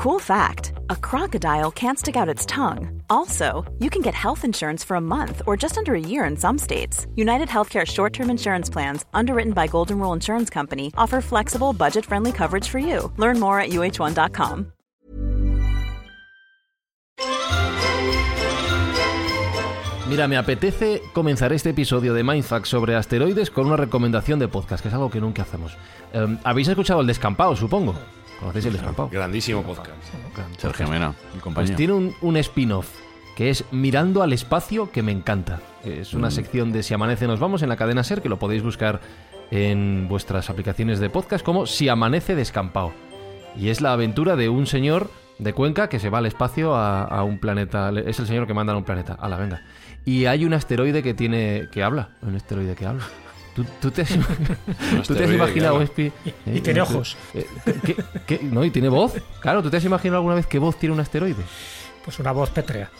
Cool fact a crocodile can't stick out its tongue. Also, you can get health insurance for a month or just under a year in some states. United Healthcare short term insurance plans, underwritten by Golden Rule Insurance Company, offer flexible, budget friendly coverage for you. Learn more at uh1.com. Mira, me apetece comenzar este episodio de Mindfuck sobre asteroides con una recomendación de podcast, que es algo que nunca hacemos. Eh, ¿Habéis escuchado el descampado, supongo? ¿Conocéis el descampado? Grandísimo podcast. Sergio Mena, mi Pues compañero. tiene un, un spin-off que es Mirando al espacio, que me encanta. Es una sección de Si amanece nos vamos en la cadena Ser, que lo podéis buscar en vuestras aplicaciones de podcast como Si amanece descampado. Y es la aventura de un señor de Cuenca que se va al espacio a, a un planeta. Es el señor que manda a un planeta. A la venga. Y hay un asteroide que tiene. que habla. Un asteroide que habla. ¿Tú, tú te, has, ¿tú te has imaginado. Espi? y eh, tiene eh, ojos. eh, ¿qué- qué- no, y tiene voz. Claro, ¿tú te has imaginado alguna vez qué voz tiene un asteroide? Pues una voz pétrea.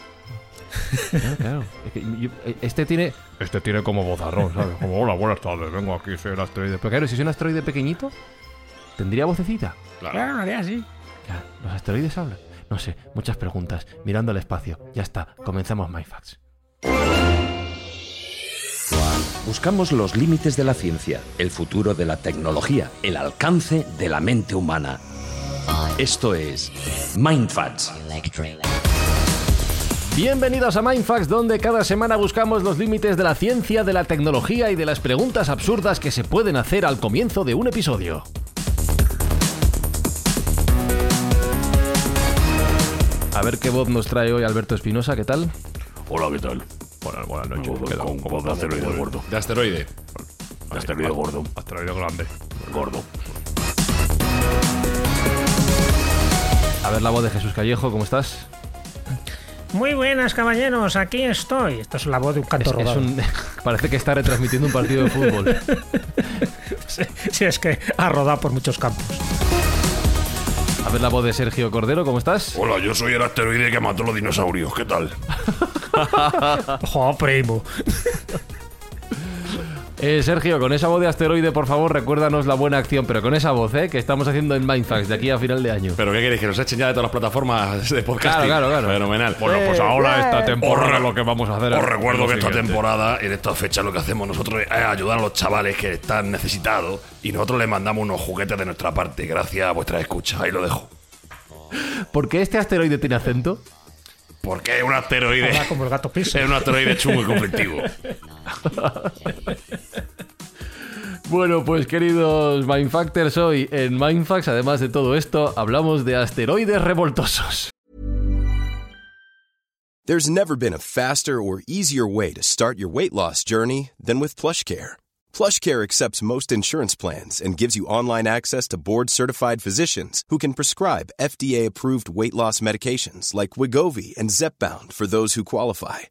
Claro, claro. Es que yo- eh, este tiene. Este tiene como vozarrón, ¿sabes? Como, hola, buenas tardes, vengo aquí, soy el asteroide. Pero claro, si es un asteroide pequeñito, tendría vocecita. Claro, haría así. Claro, ¿Los asteroides hablan? No sé, muchas preguntas. Mirando al espacio. Ya está, comenzamos MyFacts. Buscamos los límites de la ciencia, el futuro de la tecnología, el alcance de la mente humana. Esto es Mindfats. Bienvenidos a Mindfax, donde cada semana buscamos los límites de la ciencia, de la tecnología y de las preguntas absurdas que se pueden hacer al comienzo de un episodio. A ver qué voz nos trae hoy Alberto Espinosa, ¿qué tal? Hola, ¿qué tal? Buenas, buenas noches. ¿Qué tal? Como de asteroide gordo. De asteroide. De asteroide gordo. Asteroide grande. Gordo. A ver la voz de Jesús Callejo, ¿cómo estás? Muy buenas, caballeros, aquí estoy. Esto es la voz de un canto Es- un- parece que está retransmitiendo un partido de fútbol. Sí, sí, es que ha rodado por muchos campos. A ver la voz de Sergio Cordero, ¿cómo estás? Hola, yo soy el asteroide que mató a los dinosaurios. ¿Qué tal? Ojo, primo. Eh, Sergio, con esa voz de asteroide, por favor, recuérdanos la buena acción, pero con esa voz, ¿eh? Que estamos haciendo en Mindfax de aquí a final de año. ¿Pero qué queréis? ¿Que nos echen ya de todas las plataformas de podcasting? Claro, claro, claro. Fenomenal. Bueno, pues ahora esta temporada Os lo que vamos a hacer Os recuerdo que esta siguiente. temporada, en esta fecha, lo que hacemos nosotros es ayudar a los chavales que están necesitados y nosotros les mandamos unos juguetes de nuestra parte, gracias a vuestras escuchas. Ahí lo dejo. ¿Por qué este asteroide tiene acento? Porque es un asteroide. Como el gato piso. Es un asteroide chungo y conflictivo. Bueno, pues queridos Mindfactors, hoy en Mindfax, además de todo esto, hablamos de asteroides revoltosos. There's never been a faster or easier way to start your weight loss journey than with PlushCare. PlushCare accepts most insurance plans and gives you online access to board-certified physicians who can prescribe FDA-approved weight loss medications like Wigovi and Zepbound for those who qualify.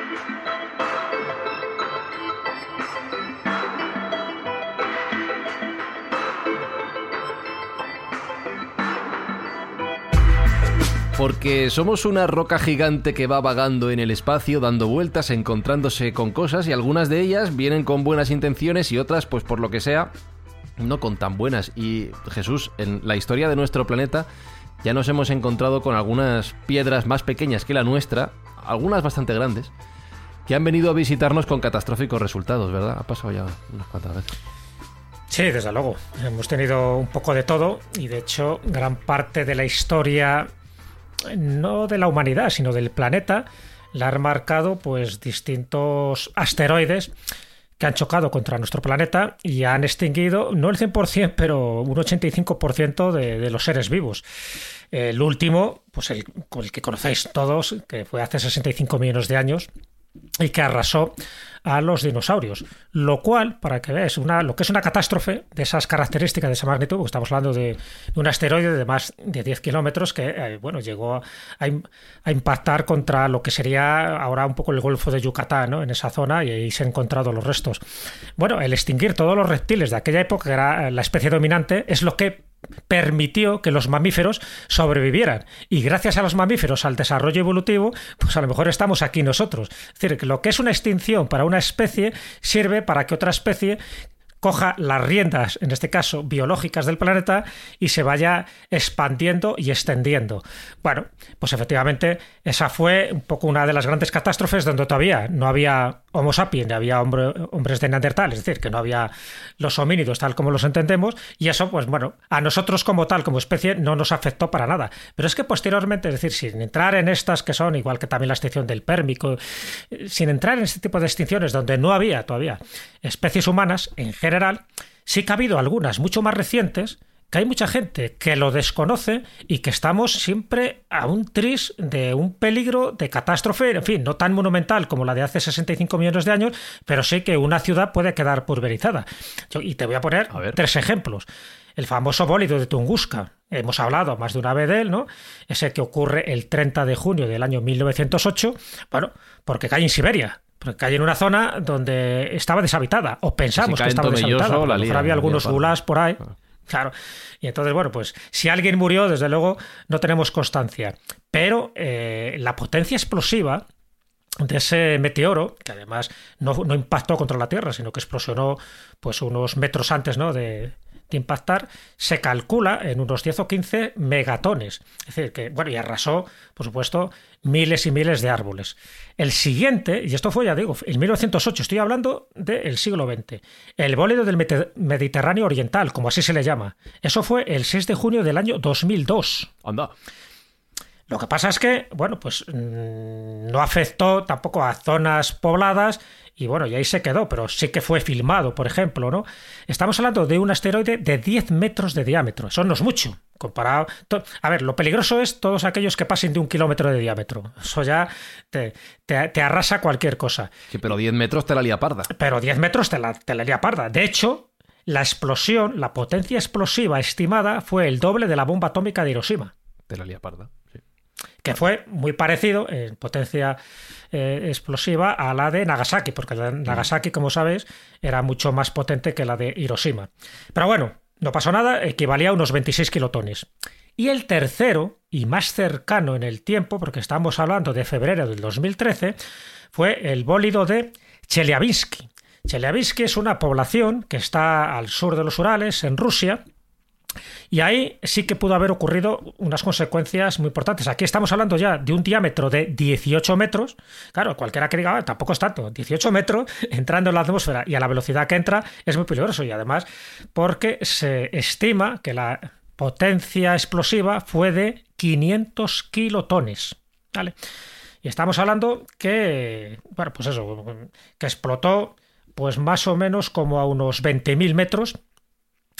Porque somos una roca gigante que va vagando en el espacio, dando vueltas, encontrándose con cosas, y algunas de ellas vienen con buenas intenciones y otras, pues por lo que sea, no con tan buenas. Y Jesús, en la historia de nuestro planeta, ya nos hemos encontrado con algunas piedras más pequeñas que la nuestra, algunas bastante grandes, que han venido a visitarnos con catastróficos resultados, ¿verdad? Ha pasado ya unas cuantas veces. Sí, desde luego. Hemos tenido un poco de todo y de hecho gran parte de la historia, no de la humanidad, sino del planeta, la han marcado pues distintos asteroides que han chocado contra nuestro planeta y han extinguido, no el 100%, pero un 85% de, de los seres vivos. El último, pues el, que conocéis todos, que fue hace 65 millones de años, y que arrasó a los dinosaurios. Lo cual, para que veáis, una, lo que es una catástrofe de esas características, de esa magnitud, porque estamos hablando de, un asteroide de más de 10 kilómetros que, eh, bueno, llegó a, a, impactar contra lo que sería ahora un poco el Golfo de Yucatán, ¿no? En esa zona, y ahí se han encontrado los restos. Bueno, el extinguir todos los reptiles de aquella época, que era la especie dominante, es lo que permitió que los mamíferos sobrevivieran. Y gracias a los mamíferos, al desarrollo evolutivo, pues a lo mejor estamos aquí nosotros. Es decir, que lo que es una extinción para una especie sirve para que otra especie coja las riendas, en este caso biológicas del planeta, y se vaya expandiendo y extendiendo. Bueno, pues efectivamente esa fue un poco una de las grandes catástrofes donde todavía no había Homo sapiens, había hombres de Neandertal, es decir, que no había los homínidos tal como los entendemos, y eso, pues bueno, a nosotros como tal, como especie, no nos afectó para nada. Pero es que posteriormente, es decir, sin entrar en estas que son, igual que también la extinción del pérmico, sin entrar en este tipo de extinciones donde no había todavía especies humanas, en general, general, sí que ha habido algunas mucho más recientes, que hay mucha gente que lo desconoce y que estamos siempre a un tris de un peligro de catástrofe, en fin, no tan monumental como la de hace 65 millones de años, pero sí que una ciudad puede quedar pulverizada. Y te voy a poner tres ejemplos. El famoso bólido de Tunguska, hemos hablado más de una vez de él, ¿no? Ese que ocurre el 30 de junio del año 1908, bueno, porque cae en Siberia. Porque cae en una zona donde estaba deshabitada, o pensamos que estaba deshabitada. La había algunos gulas por ahí. Ah. Claro. Y entonces, bueno, pues si alguien murió, desde luego no tenemos constancia. Pero eh, la potencia explosiva de ese meteoro, que además no, no, impactó contra la Tierra, sino que explosionó pues unos metros antes ¿no? de, impactar, se calcula en unos 10 o 15 megatones. Es decir, que, bueno, y arrasó, por supuesto, miles y miles de árboles. El siguiente, y esto fue, ya digo, en 1908, estoy hablando del siglo XX, el bólido del Mediterráneo Oriental, como así se le llama. Eso fue el 6 de junio del año 2002. Anda. Lo que pasa es que, bueno, pues mm, no afectó tampoco a zonas pobladas y bueno, y ahí se quedó, pero sí que fue filmado, por ejemplo, ¿no? Estamos hablando de un asteroide de 10 metros de diámetro, eso no es mucho. Comparado. A ver, lo peligroso es todos aquellos que pasen de un kilómetro de diámetro. Eso ya te, te, arrasa cualquier cosa. Sí, pero 10 metros te la lía parda. Pero 10 metros te la, te la lía parda. De hecho, la explosión, la potencia explosiva estimada fue el doble de la bomba atómica de Hiroshima. Te la lía parda, que fue muy parecido en potencia eh, explosiva a la de Nagasaki, porque la de Nagasaki, como sabes, era mucho más potente que la de Hiroshima. Pero bueno, no pasó nada, equivalía a unos 26 kilotones. Y el tercero, y más cercano en el tiempo, porque estamos hablando de febrero del 2013, fue el bólido de Chelyabinsk. Chelyabinsk es una población que está al sur de los Urales, en Rusia, y ahí sí que pudo haber ocurrido unas consecuencias muy importantes. Aquí estamos hablando ya de un diámetro de 18 metros. Claro, cualquiera que diga, ah, tampoco es tanto. 18 metros entrando en la atmósfera y a la velocidad que entra es muy peligroso. Y además, porque se estima que la potencia explosiva fue de 500 kilotones. ¿Vale? Y estamos hablando que, bueno, pues eso, que explotó pues más o menos como a unos 20.000 metros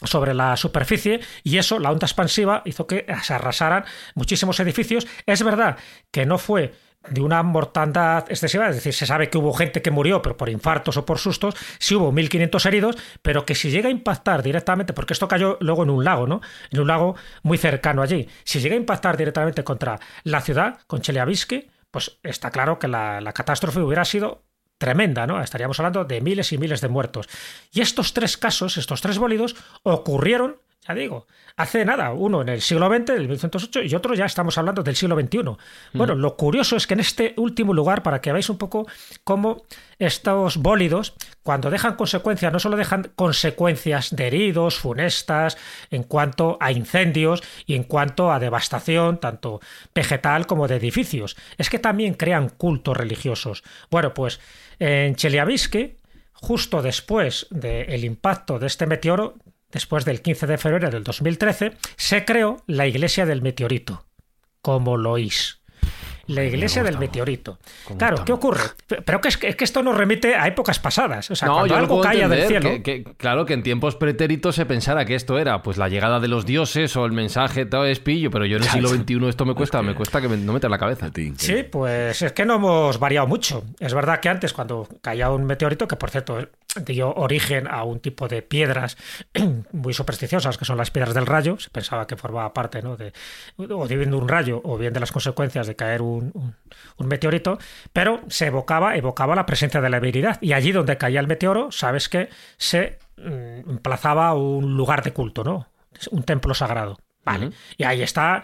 sobre la superficie y eso, la onda expansiva, hizo que se arrasaran muchísimos edificios. Es verdad que no fue de una mortandad excesiva, es decir, se sabe que hubo gente que murió, pero por infartos o por sustos, sí hubo 1.500 heridos, pero que si llega a impactar directamente, porque esto cayó luego en un lago, ¿no? En un lago muy cercano allí, si llega a impactar directamente contra la ciudad, con Chelyabinsk, pues está claro que la, la catástrofe hubiera sido tremenda, ¿no? Estaríamos hablando de miles y miles de muertos. Y estos tres casos, estos tres bólidos, ocurrieron, ya digo, hace nada, uno en el siglo XX, del 1908, y otro ya estamos hablando del siglo XXI. Mm. Bueno, lo curioso es que en este último lugar, para que veáis un poco cómo estos bólidos, cuando dejan consecuencias, no solo dejan consecuencias de heridos, funestas, en cuanto a incendios y en cuanto a devastación, tanto vegetal como de edificios, es que también crean cultos religiosos. Bueno, pues en Chelyabinsk, justo después del impacto de este meteoro, después del 15 de febrero del 2013, se creó la Iglesia del Meteorito, como Lois la iglesia del meteorito. Claro, ¿qué ocurre? Pero que es, que esto nos remite a épocas pasadas. O sea, cuando algo caía del cielo. claro, que en tiempos pretéritos se pensara que esto era pues la llegada de los dioses o el mensaje todo es pillo, pero yo en el siglo XXI esto me cuesta, me cuesta que no meter la cabeza. Sí, pues es que no hemos variado mucho. Es verdad que antes, cuando caía un meteorito, que por cierto dio origen a un tipo de piedras muy supersticiosas, que son las piedras del rayo, se pensaba que formaba parte ¿no? de, o de un rayo o bien de las consecuencias de caer un un, meteorito, pero se evocaba, evocaba la presencia de la habilidad. Y allí donde caía el meteoro, sabes que se mm, emplazaba un lugar de culto, ¿no? un templo sagrado. Vale. Y ahí está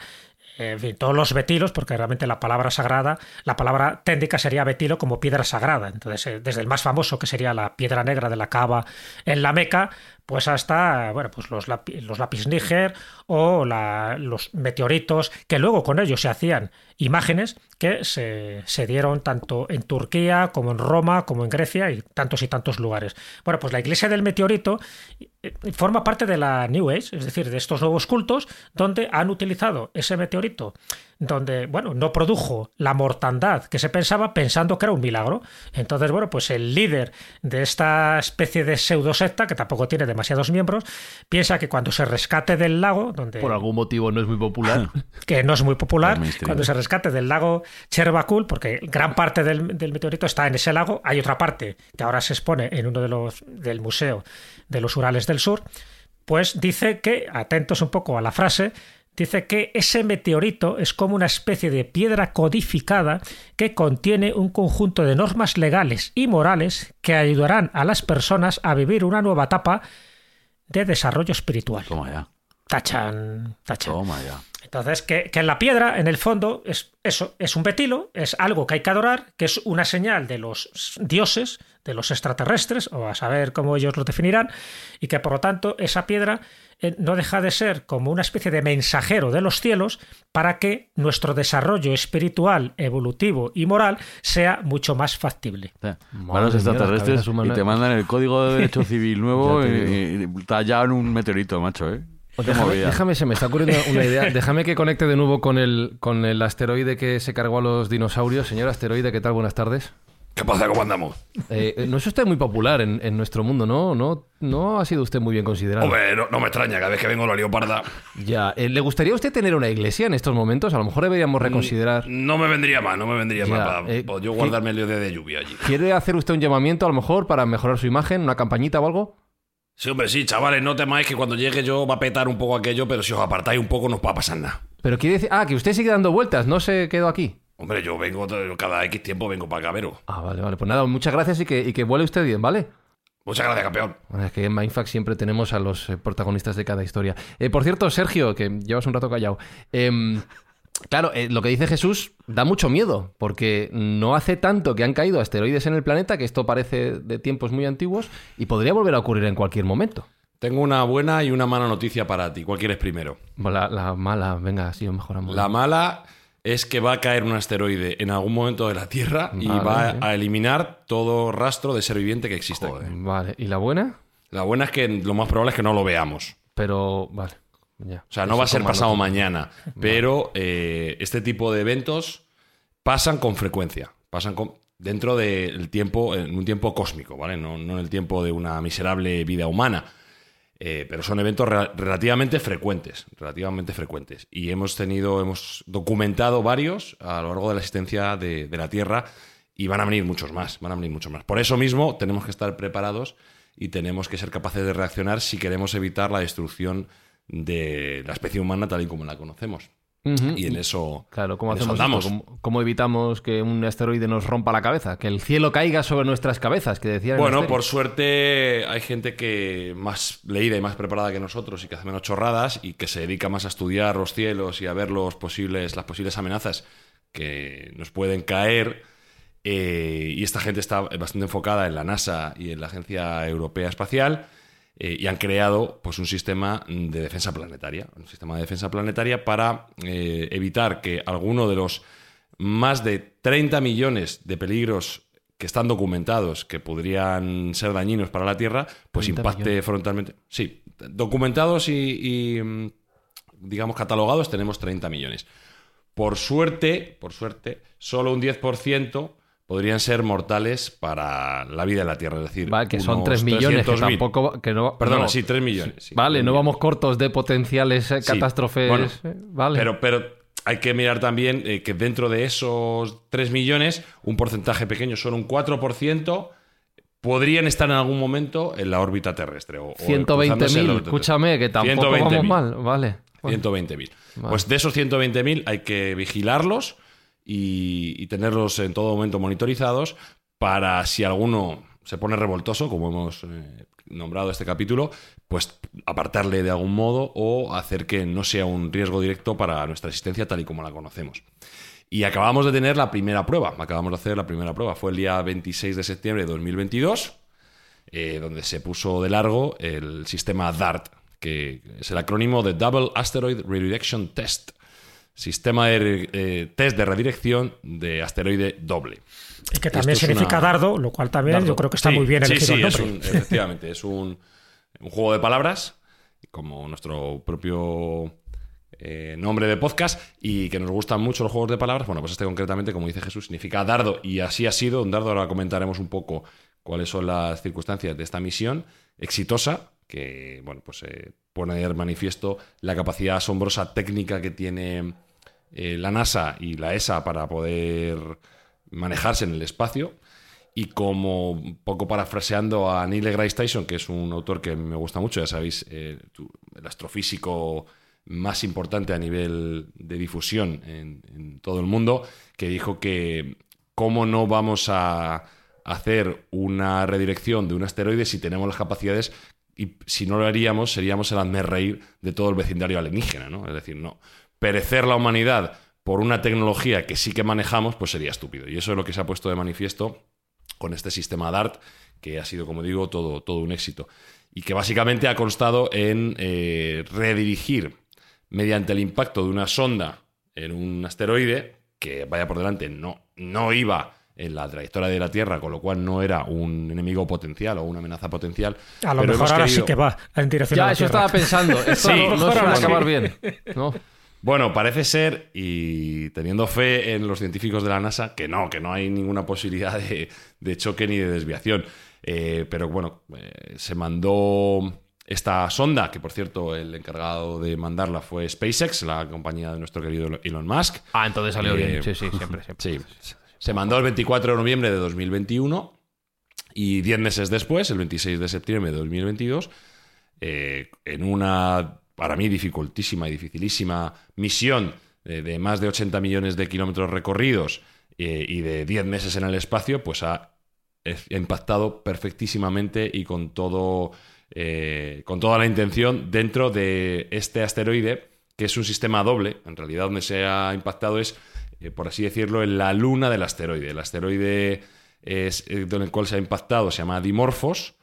en fin, todos los betilos, porque realmente la palabra sagrada, la palabra técnica sería betilo como piedra sagrada. Entonces, eh, desde el más famoso, que sería la piedra negra de la cava en la Meca, pues hasta bueno, pues los, lápiz níger o los meteoritos, que luego con ellos se hacían imágenes que se, se, dieron tanto en Turquía como en Roma, como en Grecia y tantos y tantos lugares. Bueno, pues la iglesia del meteorito eh, forma parte de la New Age, es decir, de estos nuevos cultos donde han utilizado ese meteorito donde, bueno, no produjo la mortandad que se pensaba pensando que era un milagro. Entonces, bueno, pues el líder de esta especie de pseudo secta, que tampoco tiene demasiados miembros, piensa que cuando se rescate del lago, donde... Por algún motivo no es muy popular. que no es muy popular, cuando se rescate del lago Chervakul, porque gran parte del, del, meteorito está en ese lago, hay otra parte que ahora se expone en uno de los del Museo de los Urales del Sur, pues dice que, atentos un poco a la frase, dice que ese meteorito es como una especie de piedra codificada que contiene un conjunto de normas legales y morales que ayudarán a las personas a vivir una nueva etapa de desarrollo espiritual. Ya. Tachan, tachan. Toma ya. Entonces, que, que, en la piedra, en el fondo, es eso, es un betilo, es algo que hay que adorar, que es una señal de los dioses, de los extraterrestres, o a saber cómo ellos lo definirán, y que por lo tanto esa piedra eh, no deja de ser como una especie de mensajero de los cielos para que nuestro desarrollo espiritual, evolutivo y moral sea mucho más factible. Van los extraterrestres y te mandan el código de derecho civil nuevo y, tallado en un meteorito, macho, ¿eh? Déjame, déjame, se me está ocurriendo una idea. Déjame que conecte de nuevo con el, con el asteroide que se cargó a los dinosaurios. Señor asteroide, ¿qué tal? Buenas tardes. ¿Qué pasa? ¿Cómo andamos? Eh, no es usted muy popular en, nuestro mundo, ¿no? ¿no? No ha sido usted muy bien considerado. Hombre, no, me extraña, cada vez que vengo la lío parda. Ya, eh, ¿le gustaría a usted tener una iglesia en estos momentos? A lo mejor deberíamos reconsiderar. No me vendría más, no me vendría más para eh, yo guardarme el lío de, lluvia allí. ¿Quiere hacer usted un llamamiento a lo mejor para mejorar su imagen, una campañita o algo? Sí, hombre, sí, chavales, no temáis que cuando llegue yo va a petar un poco aquello, pero si os apartáis un poco no os va a pasar nada. Pero quiere decir, ah, que usted sigue dando vueltas, no se quedó aquí. Hombre, yo vengo cada X tiempo vengo para Cabero. Ah, vale, vale. Pues nada, muchas gracias y que, y que vuele usted bien, ¿vale? Muchas gracias, campeón. es que en Mindfax siempre tenemos a los eh, protagonistas de cada historia. Eh, por cierto, Sergio, que llevas un rato callado. Em, claro, eh, lo que dice Jesús da mucho miedo, porque no hace tanto que han caído asteroides en el planeta, que esto parece de tiempos muy antiguos, y podría volver a ocurrir en cualquier momento. Tengo una buena y una mala noticia para ti. ¿Cuál quieres primero? La, la mala, venga, así mejoramos. La mala es que va a caer un asteroide en algún momento de la Tierra y va a eliminar todo rastro de ser viviente que exista. Vale, ¿y la buena? La buena es que lo más probable es que no lo veamos. Pero, vale. O sea, no va a ser pasado mañana. Pero eh, este tipo de eventos pasan con frecuencia. Pasan dentro del tiempo, en un tiempo cósmico, ¿vale? No, no en el tiempo de una miserable vida humana. Eh, pero son eventos relativamente frecuentes, relativamente frecuentes. Y hemos tenido, hemos documentado varios a lo largo de la existencia de, la Tierra y van a venir muchos más, van a venir muchos más. Por eso mismo tenemos que estar preparados y tenemos que ser capaces de reaccionar si queremos evitar la destrucción de la especie humana tal y como la conocemos. Y en eso, claro, ¿cómo hacemos ¿Cómo, evitamos que un asteroide nos rompa la cabeza? Que el cielo caiga sobre nuestras cabezas, que decían. Bueno, por suerte hay gente que más leída y más preparada que nosotros y que hace menos chorradas y que se dedica más a estudiar los cielos y a ver los posibles, las posibles amenazas que nos pueden caer. Eh, y esta gente está bastante enfocada en la NASA y en la Agencia Europea Espacial. Eh, y han creado pues, un sistema de defensa planetaria, un sistema de defensa planetaria para eh, evitar que alguno de los más de 30 millones de peligros que están documentados, que podrían ser dañinos para la Tierra, pues impacte frontalmente. Sí, documentados y, mm, digamos, catalogados tenemos 30 millones. Por suerte, por suerte, solo un 10% podrían ser mortales para la vida de la Tierra. Es decir, vale, que son 3 millones, que tampoco. Que no, Perdona, sí, 3 millones. vale, no vamos cortos de potenciales eh, catástrofes. Eh, vale. Pero, pero hay que mirar también eh, que dentro de esos 3 millones, un porcentaje pequeño, son un 4%. Podrían estar en algún momento en la órbita terrestre. O, 120.000, escúchame, que tampoco vamos mal. Vale. 120.000. Pues de esos 120.000 hay que vigilarlos y, tenerlos en todo momento monitorizados para si alguno se pone revoltoso, como hemos eh, nombrado este capítulo, pues apartarle de algún modo o hacer que no sea un riesgo directo para nuestra existencia tal y como la conocemos. Y acabamos de tener la primera prueba, acabamos de hacer la primera prueba, fue el día 26 de septiembre de 2022, eh, donde se puso de largo el sistema DART, que es el acrónimo de Double Asteroid Redirection Test, sistema de eh, test de redirección de asteroide doble. Y que también significa dardo, lo cual también yo creo que está muy bien elegido sí, sí, Es efectivamente, es un, juego de palabras, como nuestro propio eh, nombre de podcast, y que nos gustan mucho los juegos de palabras. Bueno, pues este concretamente, como dice Jesús, significa dardo, y así ha sido. Un dardo, ahora comentaremos un poco cuáles son las circunstancias de esta misión exitosa, que, bueno, pues eh, pone de manifiesto la capacidad asombrosa técnica que tiene eh, la NASA y la ESA para poder manejarse en el espacio. Y como poco parafraseando a Neil deGrasse Tyson, que es un autor que me gusta mucho, ya sabéis, eh, el astrofísico más importante a nivel de difusión en, todo el mundo, que dijo que cómo no vamos a hacer una redirección de un asteroide si tenemos las capacidades y si no lo haríamos seríamos el reír de todo el vecindario alienígena, ¿no? Es decir, no, perecer la humanidad por una tecnología que sí que manejamos, pues sería estúpido. Y eso es lo que se ha puesto de manifiesto con este sistema DART, que ha sido, como digo, todo, todo un éxito. Y que básicamente ha constado en eh, redirigir mediante el impacto de una sonda en un asteroide, que vaya por delante, no, no iba en la trayectoria de la Tierra, con lo cual no era un enemigo potencial o una amenaza potencial. A lo mejor ahora sí que va en dirección ya, a la eso estaba pensando. sí, no suele acabar bien. ¿no? Bueno, parece ser, y teniendo fe en los científicos de la NASA, que no, que no hay ninguna posibilidad de, choque ni de desviación. Eh, pero bueno, eh, se mandó esta sonda, que por cierto el encargado de mandarla fue SpaceX, la compañía de nuestro querido Elon Musk. Ah, entonces salió bien. Eh, sí, sí, siempre, siempre. Sí. Se mandó el 24 de noviembre de 2021 y 10 meses después, el 26 de septiembre de 2022, en una para mí dificultísima y dificilísima misión de, más de 80 millones de kilómetros recorridos eh, y de 10 meses en el espacio, pues ha, impactado perfectísimamente y con todo eh, con toda la intención dentro de este asteroide, que es un sistema doble. En realidad, donde se ha impactado es, eh, por así decirlo, en la luna del asteroide. El asteroide es, en el cual se ha impactado se llama Dimorphos,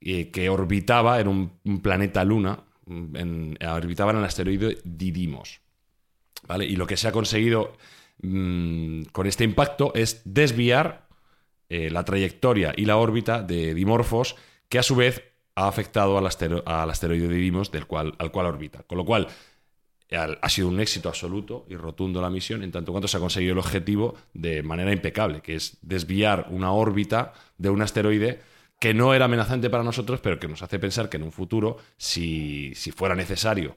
que orbitaba en un planeta luna en, orbitaban el asteroide Didymos. ¿vale? Y lo que se ha conseguido mm, con este impacto es desviar eh, la trayectoria y la órbita de Dimorphos, que a su vez ha afectado al, al asteroide Didymos del cual, al cual orbita. Con lo cual, ha sido un éxito absoluto y rotundo la misión, en tanto cuanto se ha conseguido el objetivo de manera impecable, que es desviar una órbita de un asteroide que no era amenazante para nosotros, pero que nos hace pensar que en un futuro, si, fuera necesario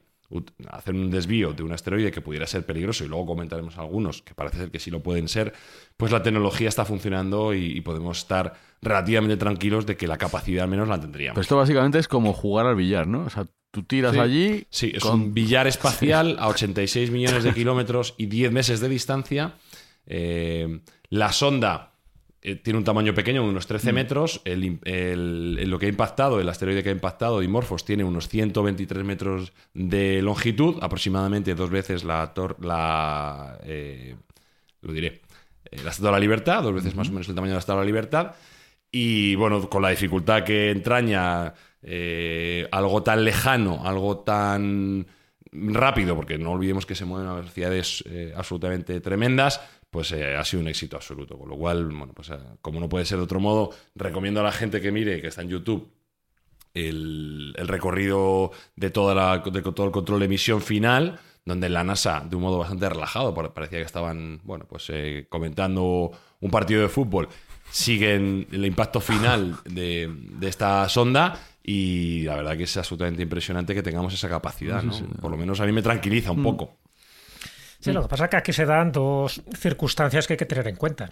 hacer un desvío de un asteroide que pudiera ser peligroso, y luego comentaremos algunos que parece ser que sí lo pueden ser, pues la tecnología está funcionando y, podemos estar relativamente tranquilos de que la capacidad al menos la tendríamos. esto básicamente es como jugar al billar, ¿no? O sea, tú tiras allí... Sí, es un billar espacial a 86 millones de kilómetros y 10 meses de distancia. Eh, la sonda eh, tiene un tamaño pequeño, unos 13 mm. metros. El, lo que ha impactado, el asteroide que ha impactado, Dimorphos, tiene unos 123 metros de longitud, aproximadamente dos veces la, la eh, lo diré, eh, la Estatua de la Libertad, dos veces más o menos el tamaño de la Estatua de la Libertad. Y bueno, con la dificultad que entraña algo tan lejano, algo tan rápido, porque no olvidemos que se mueven a velocidades absolutamente tremendas, pues eh, ha sido un éxito absoluto. Con lo cual, bueno, pues eh, como no puede ser de otro modo, recomiendo a la gente que mire, que está en YouTube, el, recorrido de, toda la, de todo el control de emisión final, donde la NASA, de un modo bastante relajado, parecía que estaban, bueno, pues eh, comentando un partido de fútbol, siguen el impacto final de, esta sonda y la verdad que es absolutamente impresionante que tengamos esa capacidad, ¿no? Por lo menos a mí me tranquiliza un mm. poco. Sí, lo que pasa es que aquí se dan dos circunstancias que hay que tener en cuenta.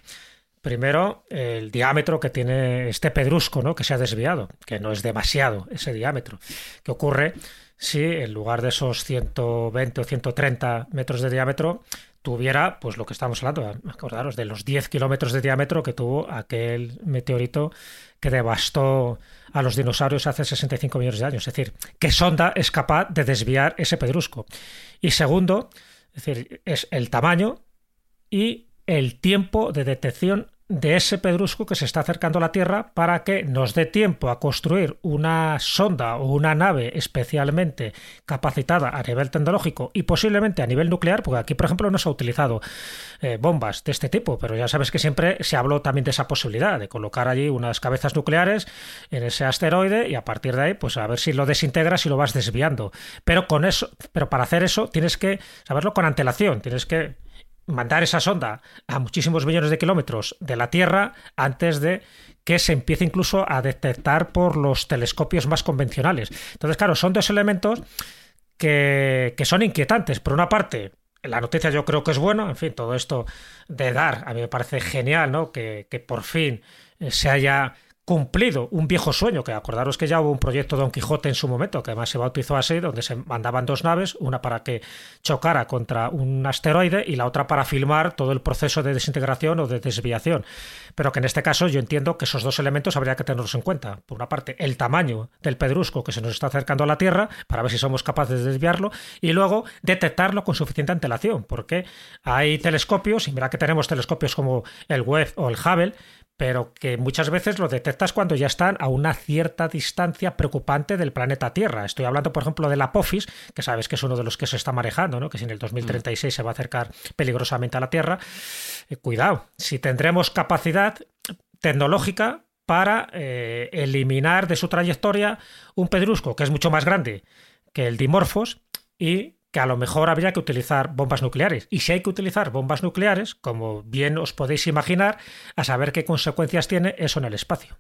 Primero, el diámetro que tiene este pedrusco, ¿no? que se ha desviado, que no es demasiado ese diámetro. ¿Qué ocurre si en lugar de esos 120 o 130 metros de diámetro tuviera, pues lo que estamos hablando, acordaros, de los 10 kilómetros de diámetro que tuvo aquel meteorito que devastó a los dinosaurios hace 65 millones de años. Es decir, ¿qué sonda es capaz de desviar ese pedrusco? Y segundo, es decir, es el tamaño y el tiempo de detección de ese pedrusco que se está acercando a la Tierra para que nos dé tiempo a construir una sonda o una nave especialmente capacitada a nivel tecnológico y posiblemente a nivel nuclear, porque aquí, por ejemplo, no se ha utilizado eh, bombas de este tipo, pero ya sabes que siempre se habló también de esa posibilidad de colocar allí unas cabezas nucleares en ese asteroide y a partir de ahí, pues a ver si lo desintegras y lo vas desviando. Pero con eso, pero para hacer eso tienes que saberlo con antelación, tienes que mandar esa sonda a muchísimos millones de kilómetros de la Tierra antes de que se empiece incluso a detectar por los telescopios más convencionales. Entonces, claro, son dos elementos que, son inquietantes. Por una parte, la noticia yo creo que es buena, en fin, todo esto de dar, a mí me parece genial, ¿no? Que, que por fin se haya cumplido un viejo sueño, que acordaros que ya hubo un proyecto Don Quijote en su momento, que además se bautizó así, donde se mandaban dos naves, una para que chocara contra un asteroide y la otra para filmar todo el proceso de desintegración o de desviación. Pero que en este caso yo entiendo que esos dos elementos habría que tenerlos en cuenta. Por una parte, el tamaño del pedrusco que se nos está acercando a la Tierra, para ver si somos capaces de desviarlo, y luego detectarlo con suficiente antelación, porque hay telescopios, y mira que tenemos telescopios como el Webb o el Hubble, pero que muchas veces lo detectas cuando ya están a una cierta distancia preocupante del planeta Tierra. Estoy hablando, por ejemplo, del Apophis, que sabes que es uno de los que se está manejando, ¿no? que si en el 2036 se va a acercar peligrosamente a la Tierra. Eh, cuidado, si tendremos capacidad tecnológica para eh, eliminar de su trayectoria un pedrusco que es mucho más grande que el Dimorphos y que a lo mejor habría que utilizar bombas nucleares. Y si hay que utilizar bombas nucleares, como bien os podéis imaginar, a saber qué consecuencias tiene eso en el espacio.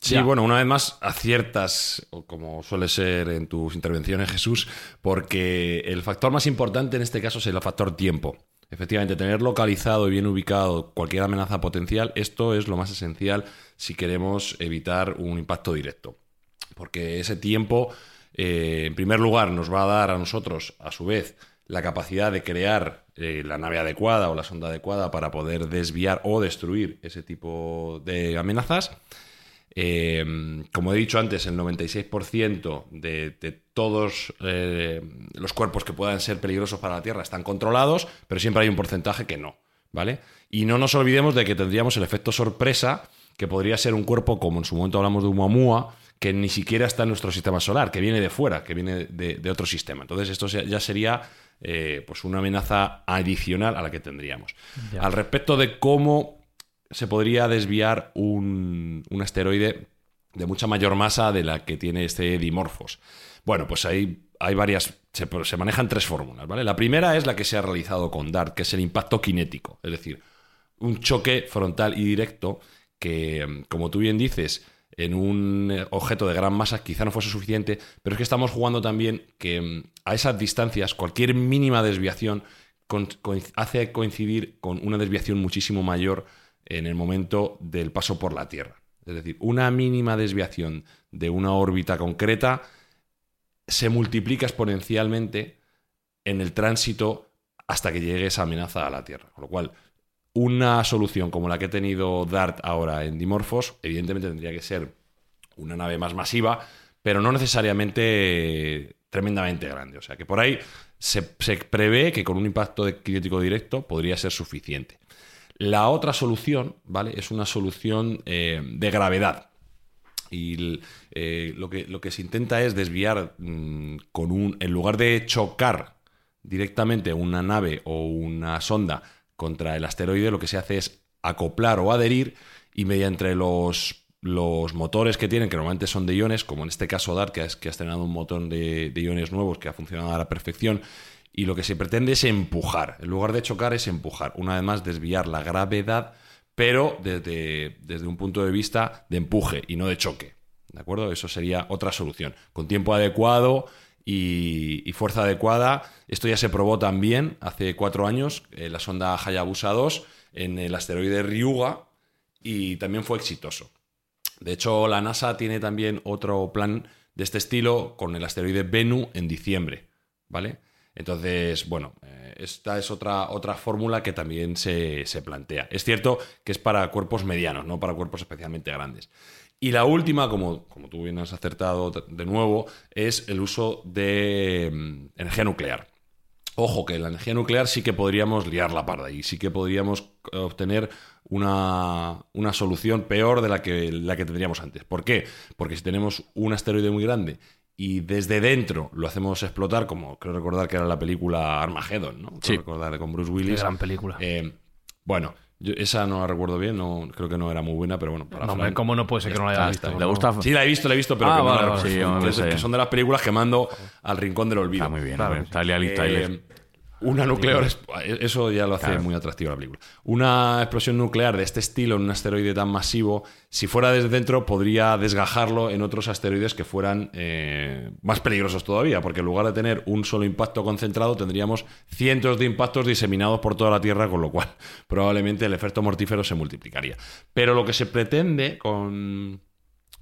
Sí, bueno, una vez más aciertas, como suele ser en tus intervenciones, Jesús, porque el factor más importante en este caso es el factor tiempo. Efectivamente, tener localizado y bien ubicado cualquier amenaza potencial, esto es lo más esencial si queremos evitar un impacto directo. Porque ese tiempo eh, en primer lugar, nos va a dar a nosotros, a su vez, la capacidad de crear eh, la nave adecuada o la sonda adecuada para poder desviar o destruir ese tipo de amenazas. Eh, como he dicho antes, el 96% de, todos los cuerpos que puedan ser peligrosos para la Tierra están controlados, pero siempre hay un porcentaje que no, ¿vale? Y no nos olvidemos de que tendríamos el efecto sorpresa, que podría ser un cuerpo, como en su momento hablamos de Oumuamua, que ni siquiera está en nuestro sistema solar, que viene de fuera, que viene de, otro sistema. Entonces esto ya sería eh, pues una amenaza adicional a la que tendríamos. Al respecto de cómo se podría desviar un, asteroide de mucha mayor masa de la que tiene este Dimorphos. Bueno, pues hay, hay varias, se, se, manejan tres fórmulas, ¿vale? La primera es la que se ha realizado con DART, que es el impacto cinético, es decir, un choque frontal y directo que, como tú bien dices, en un eh, objeto de gran masa quizá no fuese suficiente, pero es que estamos jugando también que mm, a esas distancias cualquier mínima desviación hace coincidir con una desviación muchísimo mayor en el momento del paso por la Tierra. Es decir, una mínima desviación de una órbita concreta se multiplica exponencialmente en el tránsito hasta que llegue esa amenaza a la Tierra. Con lo cual, una solución como la que ha tenido DART ahora en Dimorphos, evidentemente tendría que ser una nave más masiva, pero no necesariamente tremendamente grande. O sea que por ahí se, prevé que con un impacto de cinético directo podría ser suficiente. La otra solución, ¿vale? Es una solución eh, de gravedad. Y eh, lo, que, lo, que, se intenta es desviar mm, con un. En lugar de chocar directamente una nave o una sonda contra el asteroide, lo que se hace es acoplar o adherir y mediante los, los motores que tienen, que normalmente son de iones, como en este caso DART, que, que ha estrenado un motor de, iones nuevos que ha funcionado a la perfección, y lo que se pretende es empujar. En lugar de chocar, es empujar. Una vez más, desviar la gravedad, pero desde, desde un punto de vista de empuje y no de choque. ¿De acuerdo? Eso sería otra solución. Con tiempo adecuado y, fuerza adecuada. Esto ya se probó también hace cuatro años, eh, la sonda Hayabusa 2 en el asteroide Ryuga y también fue exitoso. De hecho, la NASA tiene también otro plan de este estilo con el asteroide Bennu en diciembre, ¿vale? Entonces, bueno, eh, esta es otra, otra fórmula que también se, se plantea. Es cierto que es para cuerpos medianos, no para cuerpos especialmente grandes. Y la última, como, como tú bien has acertado de nuevo, es el uso de mm, energía nuclear. Ojo, que la energía nuclear sí que podríamos liar la parda y sí que podríamos obtener una, una, solución peor de la que, la que tendríamos antes. ¿Por qué? Porque si tenemos un asteroide muy grande y desde dentro lo hacemos explotar, como creo recordar que era la película Armageddon, ¿no? Creo Sí. recordar con Bruce Willis. Qué gran película. Eh, bueno, yo esa no la recuerdo bien, no, creo que no era muy buena, pero bueno, para No, ¿cómo no puede ser que no la haya está, visto? está. ¿Le gusta? Sí, la he visto, la he visto, pero Ah, que, no la vale. Sí, que, son de las películas que mando al rincón del olvido. Está muy bien. Eh, Tyler. Una nuclear, eso ya lo hace muy atractivo la película. Una explosión nuclear de este estilo en un asteroide tan masivo, si fuera desde dentro, podría desgajarlo en otros asteroides que fueran eh, más peligrosos todavía, porque en lugar de tener un solo impacto concentrado, tendríamos cientos de impactos diseminados por toda la Tierra, con lo cual probablemente el efecto mortífero se multiplicaría. Pero lo que se pretende con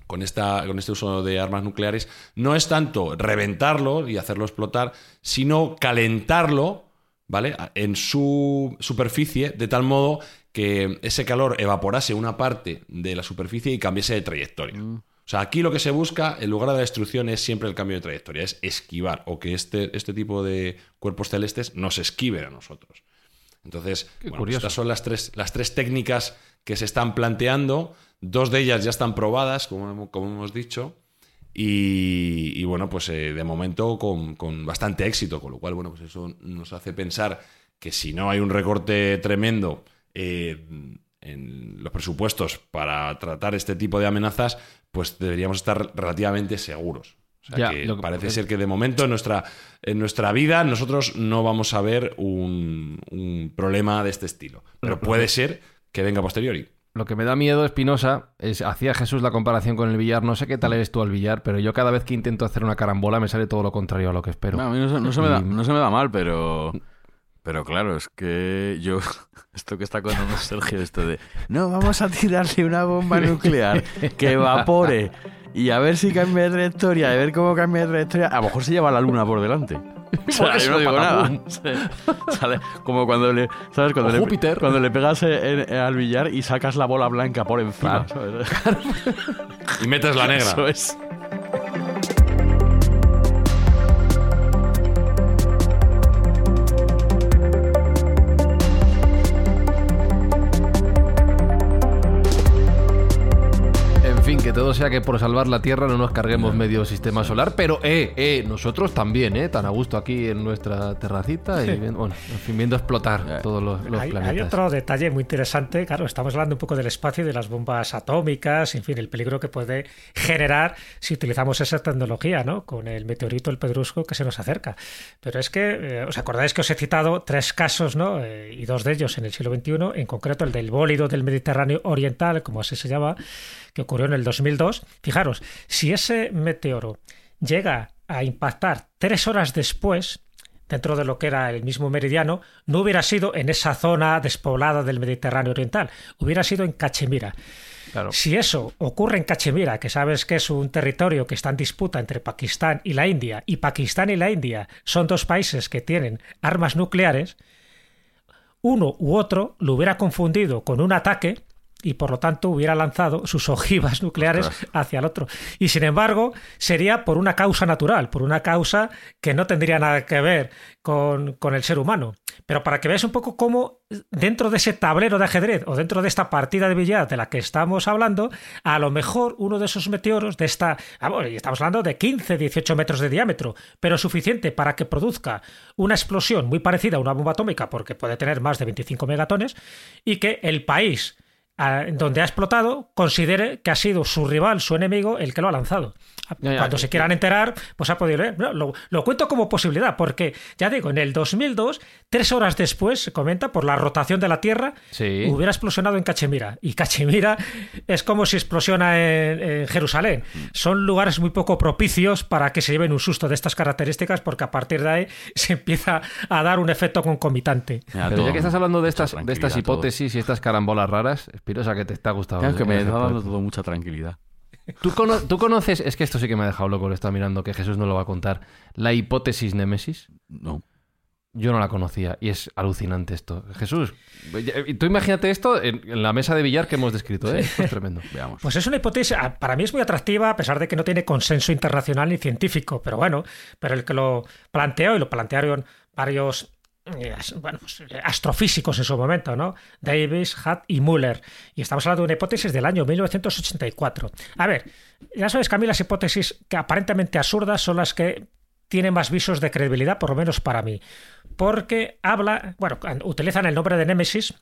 con, esta, con este uso de armas nucleares no es tanto reventarlo y hacerlo explotar, sino calentarlo, ¿vale? En su superficie, de tal modo que ese calor evaporase una parte de la superficie y cambiase de trayectoria. O sea, aquí lo que se busca, en lugar de la destrucción, es siempre el cambio de trayectoria, es esquivar, o que este, este tipo de cuerpos celestes nos esquiven a nosotros. Entonces, bueno, estas son las tres, las tres técnicas que se están planteando. Dos de ellas ya están probadas, como, como hemos dicho. Y, y, bueno, pues eh, de momento con, con bastante éxito, con lo cual, bueno, pues eso nos hace pensar que si no hay un recorte tremendo eh, en los presupuestos para tratar este tipo de amenazas, pues deberíamos estar relativamente seguros. O sea Ya, que lo que- parece ser que de momento en nuestra, en nuestra vida nosotros no vamos a ver un, un problema de este estilo. Pero puede ser que venga a posteriori. Lo que me da miedo, Espinosa, es hacía Jesús la comparación con el billar. No sé qué tal eres tú al billar, pero yo cada vez que intento hacer una carambola me sale todo lo contrario a lo que espero. No, a mí no, se- no se me da, no se me da mal, pero. Pero claro, es que yo. Esto que está contando Sergio, esto de. No, vamos a tirarle una bomba nuclear que evapore y a ver si cambia de trayectoria, a ver cómo cambia de trayectoria. A lo mejor se lleva la luna por delante. O sea, eso, yo no digo nada. sale como cuando le. ¿Sabes? Cuando, le, Júpiter. cuando le pegas en- en- al billar y sacas la bola blanca por encima. Claro. ¿sabes? Y metes la negra. Eso es. Sea que por salvar la Tierra no nos carguemos medio sistema solar, pero eh, eh, nosotros también, eh, tan a gusto aquí en nuestra terracita y viendo, bueno, en fin, viendo explotar todos los, los Hay, planetas. hay otro detalle muy interesante, claro, estamos hablando un poco del espacio y de las bombas atómicas, en fin, el peligro que puede generar si utilizamos esa tecnología, ¿no? Con el meteorito, el pedrusco que se nos acerca. Pero es que, eh, ¿os acordáis que os he citado tres casos, ¿no? Eh, y dos de ellos en el siglo XXI, en concreto el del bólido del Mediterráneo Oriental, como así se llama, que ocurrió en el 2002. Fijaros, si ese meteoro llega a impactar tres horas después, dentro de lo que era el mismo meridiano, no hubiera sido en esa zona despoblada del Mediterráneo Oriental, hubiera sido en Cachemira. Claro. Si eso ocurre en Cachemira, que sabes que es un territorio que está en disputa entre Pakistán y la India, y Pakistán y la India son dos países que tienen armas nucleares, uno u otro lo hubiera confundido con un ataque y por lo tanto hubiera lanzado sus ojivas nucleares hacia el otro. Y sin embargo, sería por una causa natural, por una causa que no tendría nada que ver con, con el ser humano. Pero para que veáis un poco cómo dentro de ese tablero de ajedrez o dentro de esta partida de billar de la que estamos hablando, a lo mejor uno de esos meteoros de esta, vamos, estamos hablando de 15, 18 metros de diámetro, pero suficiente para que produzca una explosión muy parecida a una bomba atómica, porque puede tener más de 25 megatones, y que el país donde ha explotado considere que ha sido su rival, su enemigo, el que lo ha lanzado. Ya, ya, Cuando se quieran enterar, pues ha podido leer. Lo, lo cuento como posibilidad, porque ya digo, en el 2002, tres horas después, se comenta, por la rotación de la Tierra, Sí. hubiera explosionado en Cachemira. Y Cachemira es como si explosiona en, en Jerusalén. Son lugares muy poco propicios para que se lleven un susto de estas características, porque a partir de ahí se empieza a dar un efecto concomitante. Pero todo, ya que estás hablando de estas, de estas tranquilidad, todo. hipótesis y estas carambolas raras, Espirosa, que te está gustando. Claro, que me el está dando todo mucha tranquilidad. ¿Tú, cono- tú conoces, es que esto sí que me ha dejado loco, lo está mirando, que Jesús no lo va a contar, la hipótesis Némesis? No. Yo no la conocía y es alucinante esto. Jesús, y tú imagínate esto en, en la mesa de billar que hemos descrito, ¿eh? Esto es tremendo. Veamos. Pues es una hipótesis, ah, para mí es muy atractiva, a pesar de que no tiene consenso internacional ni científico, pero bueno, pero el que lo planteó y lo plantearon varios bueno, pues, eh, astrofísicos en su momento, ¿no? Davis, Hutt y Muller. Y estamos hablando de una hipótesis del año 1984. A ver, ya sabes que a mí las hipótesis que aparentemente absurdas son las que tienen más visos de credibilidad, por lo menos para mí. Porque habla, bueno, utilizan el nombre de Némesis,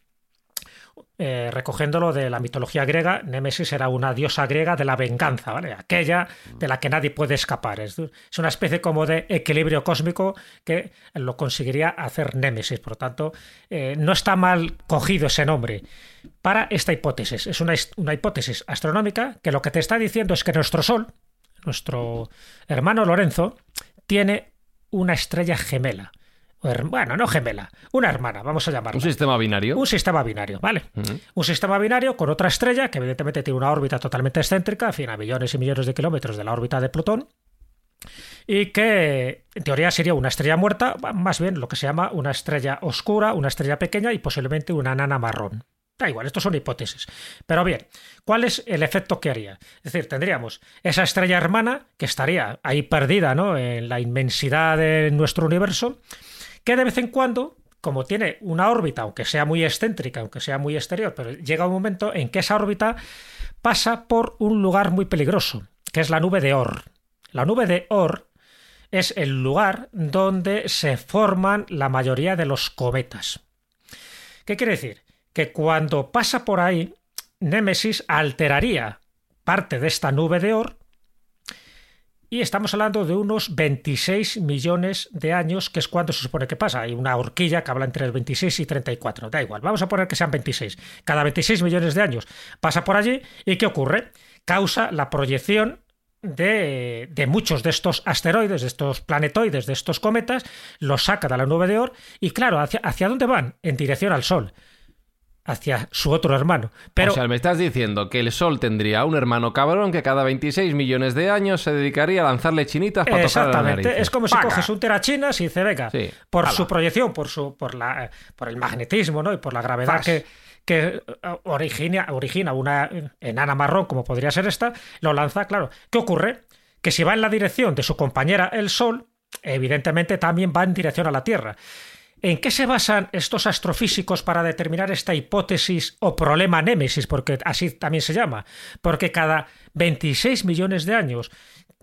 eh, recogiéndolo de la mitología griega, Némesis era una diosa griega de la venganza, ¿vale? Aquella de la que nadie puede escapar. Es, una especie como de equilibrio cósmico que lo conseguiría hacer Némesis. Por lo tanto, eh, no está mal cogido ese nombre para esta hipótesis. Es una, una hipótesis astronómica que lo que te está diciendo es que nuestro Sol, nuestro hermano Lorenzo, tiene una estrella gemela. Bueno, no gemela, una hermana, vamos a llamarla. Un sistema binario. Un sistema binario, ¿vale? Un sistema binario con otra estrella que evidentemente tiene una órbita totalmente excéntrica, en fin, a millones y millones de kilómetros de la órbita de Plutón, y que en teoría sería una estrella muerta, más bien lo que se llama una estrella oscura, una estrella pequeña y posiblemente una nana marrón. Da igual, estos son hipótesis. Pero bien, ¿cuál es el efecto que haría? Es decir, tendríamos esa estrella hermana que estaría ahí perdida ¿no? en la inmensidad de nuestro universo, que de vez en cuando, como tiene una órbita, aunque sea muy excéntrica, aunque sea muy exterior, pero llega un momento en que esa órbita pasa por un lugar muy peligroso, que es la nube de Oort. La nube de Oort es el lugar donde se forman la mayoría de los cometas. ¿Qué quiere decir? Que cuando pasa por ahí, Némesis alteraría parte de esta nube de Oort y estamos hablando de unos 26 millones de años, que es cuando se supone que pasa. Hay una horquilla que habla entre el 26 y 34. Da igual, vamos a poner que sean 26. Cada 26 millones de años pasa por allí. ¿Y qué ocurre? Causa la proyección de, de muchos de estos asteroides, de estos planetoides, de estos cometas, los saca de la nube de Oort. Y claro, ¿hacia, hacia dónde van? En dirección al Sol. Hacia su otro hermano. Pero O sea, me estás diciendo que el Sol tendría un hermano cabrón que cada 26 millones de años se dedicaría a lanzarle chinitas para tocar la Exactamente, nariz. es como si coges un terachinas y dice, venga, Sí, por ala. su proyección, por su, por la, por el magnetismo, ¿no? Y por la gravedad que, que eh, origina, origina una enana marrón, como podría ser esta, lo lanza, claro. ¿Qué ocurre? Que si va en la dirección de su compañera el Sol, evidentemente también va en dirección a la Tierra. ¿En qué se basan estos astrofísicos para determinar esta hipótesis o problema némesis? Porque así también se llama. Porque cada 26 millones de años,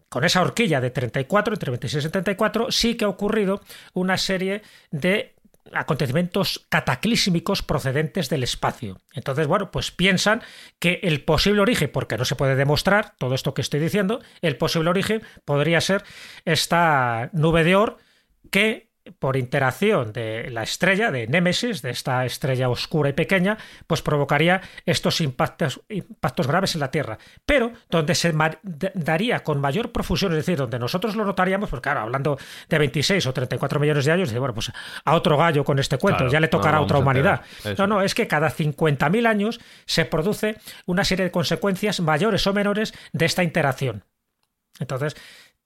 con esa horquilla de 34, entre 26 y 34, sí que ha ocurrido una serie de acontecimientos cataclísmicos procedentes del espacio. Entonces, bueno, pues piensan que el posible origen, porque no se puede demostrar todo esto que estoy diciendo, el posible origen podría ser esta nube de Oort que por interacción de la estrella, de Némesis, de esta estrella oscura y pequeña, pues provocaría estos impactos, impactos graves en la Tierra. Pero donde se daría con mayor profusión, es decir, donde nosotros lo notaríamos, porque claro, hablando de 26 o 34 millones de años, dice, bueno, pues a otro gallo con este cuento, Claro, ya le no tocará a otra humanidad. No, no, es que cada 50.000 años se produce una serie de consecuencias mayores o menores de esta interacción. Entonces,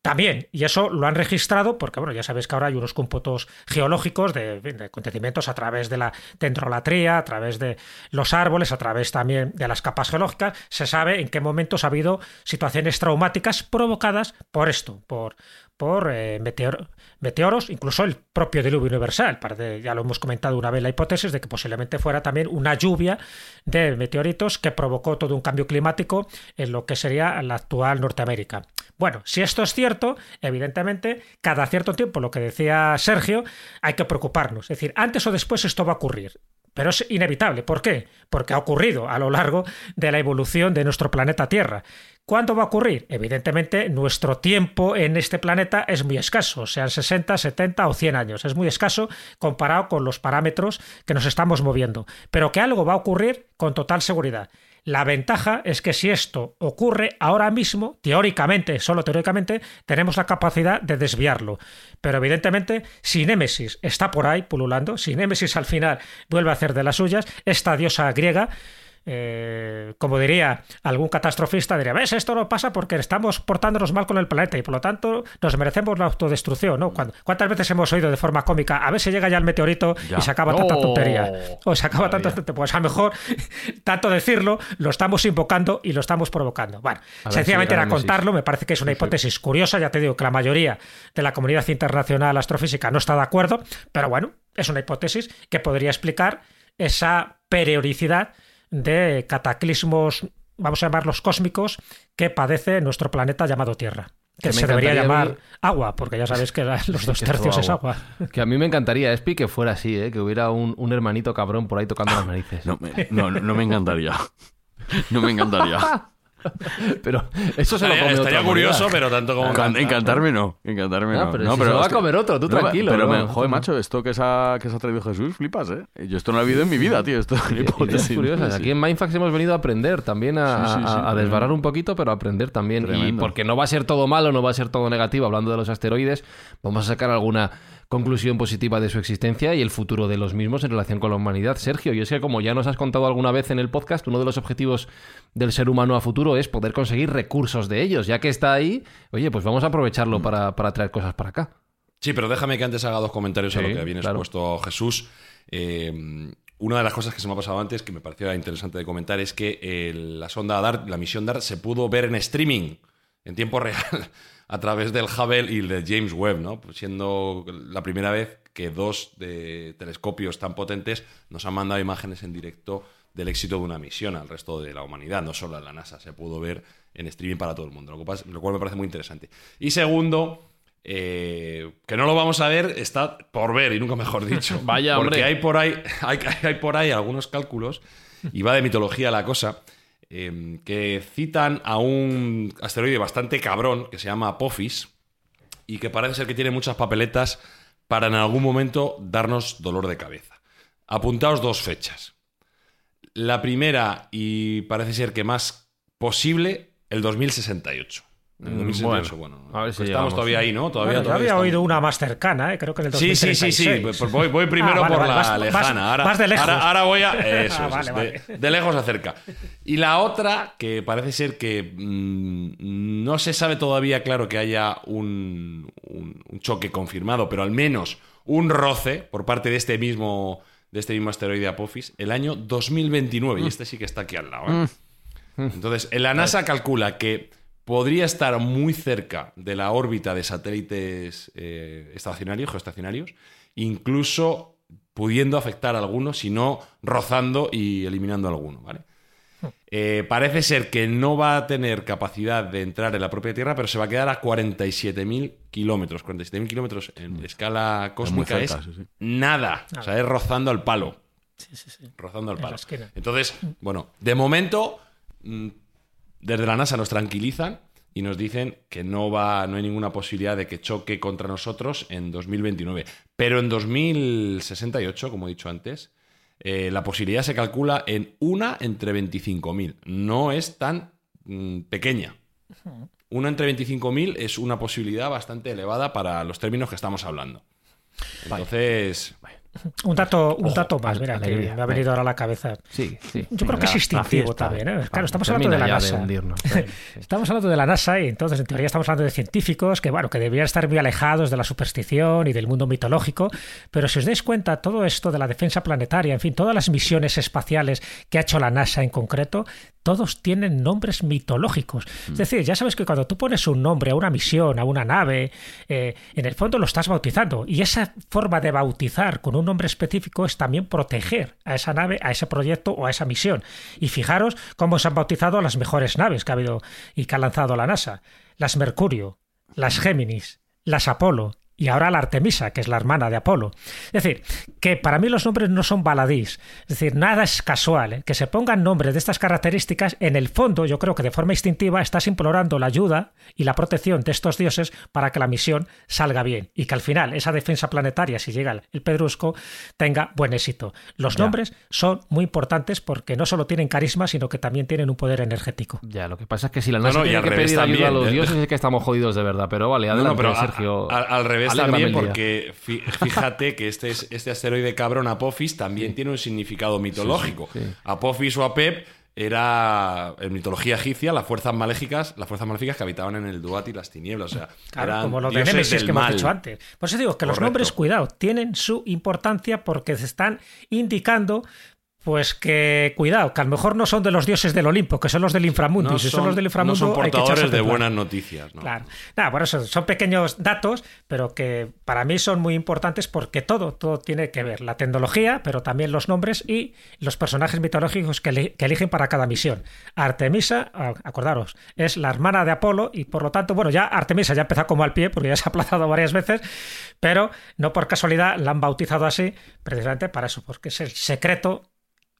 también, y eso lo han registrado porque, bueno, ya sabéis que ahora hay unos cómputos geológicos de, acontecimientos a través de la dendrolatría, a través de los árboles, a través también de las capas geológicas. Se sabe en qué momentos ha habido situaciones traumáticas provocadas por esto, por, por eh, meteor- meteoros, incluso el propio diluvio universal. Ya lo hemos comentado una vez la hipótesis de que posiblemente fuera también una lluvia de meteoritos que provocó todo un cambio climático en lo que sería la actual Norteamérica. Bueno, si esto es cierto, evidentemente, cada cierto tiempo, lo que decía Sergio, hay que preocuparnos. Es decir, antes o después esto va a ocurrir. Pero es inevitable. ¿Por qué? Porque ha ocurrido a lo largo de la evolución de nuestro planeta Tierra. ¿Cuándo va a ocurrir? Evidentemente, nuestro tiempo en este planeta es muy escaso, sean 60, 70 o 100 años. Es muy escaso comparado con los parámetros que nos estamos moviendo. Pero que algo va a ocurrir con total seguridad. La ventaja es que si esto ocurre ahora mismo, teóricamente, solo teóricamente, tenemos la capacidad de desviarlo. Pero evidentemente, si Némesis está por ahí pululando, si Némesis al final vuelve a hacer de las suyas, esta diosa griega, eh, como diría algún catastrofista, diría, ves, esto no pasa porque estamos portándonos mal con el planeta y por lo tanto nos merecemos la autodestrucción, ¿no? ¿Cuántas veces hemos oído de forma cómica, a ver si llega ya el meteorito y se acaba tanta tontería? O se acaba tanta tontería. Pues a lo mejor, tanto decirlo, lo estamos invocando y lo estamos provocando. Bueno, sencillamente era contarlo, me parece que es una hipótesis curiosa, ya te digo que la mayoría de la comunidad internacional astrofísica no está de acuerdo, pero bueno, es una hipótesis que podría explicar esa periodicidad de cataclismos, vamos a llamarlos cósmicos, que padece nuestro planeta llamado Tierra. Que, se debería llamar agua, porque ya sabes que los dos tercios es agua. Que a mí me encantaría, Espi, que fuera así, ¿eh? que hubiera un, hermanito cabrón por ahí tocando las narices. no, no me encantaría. No me encantaría. pero eso se lo come Estaría curioso, pero tanto como. encantarme no. Encantarme no. pero, se lo va a comer otro, tú tranquilo. Pero, joder, macho, esto que se, ha, que se ha traído Jesús, flipas, ¿eh? Yo esto no lo he vivido en mi vida, tío. Esto es curioso. Aquí en Mindfax hemos venido a aprender también a, desbarrar un poquito, pero a aprender también. Y porque no va a ser todo malo, no va a ser todo negativo. Hablando de los asteroides, vamos a sacar alguna conclusión positiva de su existencia y el futuro de los mismos en relación con la humanidad. Sergio, y es que como ya nos has contado alguna vez en el podcast, uno de los objetivos del ser humano a futuro es poder conseguir recursos de ellos. Ya que está ahí, oye, pues vamos a aprovecharlo mm. para, traer cosas para acá. Sí, pero déjame que antes haga dos comentarios a lo que viene expuesto Jesús. Eh, una de las cosas que se me ha pasado antes, que me pareció interesante de comentar, es que eh, la sonda DART, la misión DART, se pudo ver en streaming, en tiempo real a través del Hubble y de James Webb, ¿no? Pues siendo la primera vez que dos de telescopios tan potentes nos han mandado imágenes en directo del éxito de una misión al resto de la humanidad, no solo a la NASA, se pudo ver en streaming para todo el mundo, lo cual me parece muy interesante. Y segundo, eh, que no lo vamos a ver, está por ver, y nunca mejor dicho. Vaya, Porque hay por ahí, hay, hay por ahí algunos cálculos, y va de mitología la cosa, Em, que citan a un asteroide bastante cabrón que se llama Apophis y que parece ser que tiene muchas papeletas para en algún momento darnos dolor de cabeza. Apuntaos dos fechas. La primera, y parece ser que más posible, el 2068. Mm, bueno, a ver si pues estamos todavía ahí, ¿no? Todavía, yo había oído una más cercana, ¿eh? creo que en el 2036. Sí, sí, sí, sí. Pues voy, voy primero ah, por la lejana. Ahora, de lejos. Ahora, voy a. Eso, ah, De, lejos a cerca. Y la otra, que parece ser que mm, no se sabe todavía, claro, que haya un, un, choque confirmado, pero al menos un roce por parte de este mismo, de este mismo asteroide Apophis, el año 2029. Y mm. este sí que está aquí al lado. ¿eh? Entonces, la NASA calcula que podría estar muy cerca de la órbita de satélites eh, estacionarios, geoestacionarios, incluso pudiendo afectar a algunos, si no rozando y eliminando a alguno, ¿vale? Eh, parece ser que no va a tener capacidad de entrar en la propia Tierra, pero se va a quedar a 47.000 kilómetros. 47.000 kilómetros en mm. escala cósmica es, nada. O sea, es rozando al palo. Sí, sí, sí. Rozando al palo. Entonces, bueno, de momento mm, desde la NASA nos tranquilizan y nos dicen que no va, no hay ninguna posibilidad de que choque contra nosotros en 2029. Pero en 2068, como he dicho antes, eh, la posibilidad se calcula en una entre 25.000. No es tan mm, pequeña. Una entre 25.000 es una posibilidad bastante elevada para los términos que estamos hablando. Entonces, un dato, un dato más, mira, que me ha venido ahora a la cabeza. Sí, sí. Yo creo que es instintivo también. ¿eh? Claro, estamos hablando de la NASA. estamos hablando de la NASA y entonces en teoría estamos hablando de científicos que, bueno, que deberían estar muy alejados de la superstición y del mundo mitológico. Pero si os dais cuenta, todo esto de la defensa planetaria, en fin, todas las misiones espaciales que ha hecho la NASA en concreto, todos tienen nombres mitológicos. Es mm. decir, ya sabes que cuando tú pones un nombre a una misión, a una nave, eh, en el fondo lo estás bautizando. Y esa forma de bautizar con un nombre específico es también proteger a esa nave, a ese proyecto o a esa misión. Y fijaros cómo se han bautizado las mejores naves que ha habido y que ha lanzado la NASA. Las Mercurio, las Géminis, las Apolo y ahora la Artemisa, que es la hermana de Apolo. Es decir, que para mí los nombres no son baladís, es decir, nada es casual. ¿eh? Que se pongan nombres de estas características, en el fondo yo creo que de forma instintiva estás implorando la ayuda y la protección de estos dioses para que la misión salga bien y que al final esa defensa planetaria, si llega el pedrusco, tenga buen éxito. Los nombres son muy importantes porque no solo tienen carisma, sino que también tienen un poder energético. Ya, lo que pasa es que si la NASA tiene que pedir ayuda a los dioses es que estamos jodidos de verdad, pero vale, adelante, pero Sergio. al revés también porque fíjate que este, este asteroide cabrón Apophis también tiene un significado mitológico. Apophis o Apep era en mitología egipcia las fuerzas maléficas, las fuerzas maléficas que habitaban en el Duat y las tinieblas, o sea, Claro, eran como lo de del que hemos mal. dicho antes. Por eso digo que los nombres, cuidado, tienen su importancia porque se están indicando. Pues que, cuidado, que a lo mejor no son de los dioses del Olimpo, que son los del inframundo. No y si son, los del no inframundo, son hay que echarse portadores de buenas noticias, ¿no? Claro. Nada, por eso son pequeños datos, pero que para mí son muy importantes porque todo, todo tiene que ver. La tecnología, pero también los nombres y los personajes mitológicos que, que eligen para cada misión. Artemisa, ah, acordaros, es la hermana de Apolo y por lo tanto, bueno, ya Artemisa ya empezó como al pie porque ya se ha aplazado varias veces, pero no por casualidad la han bautizado así precisamente para eso, porque es el secreto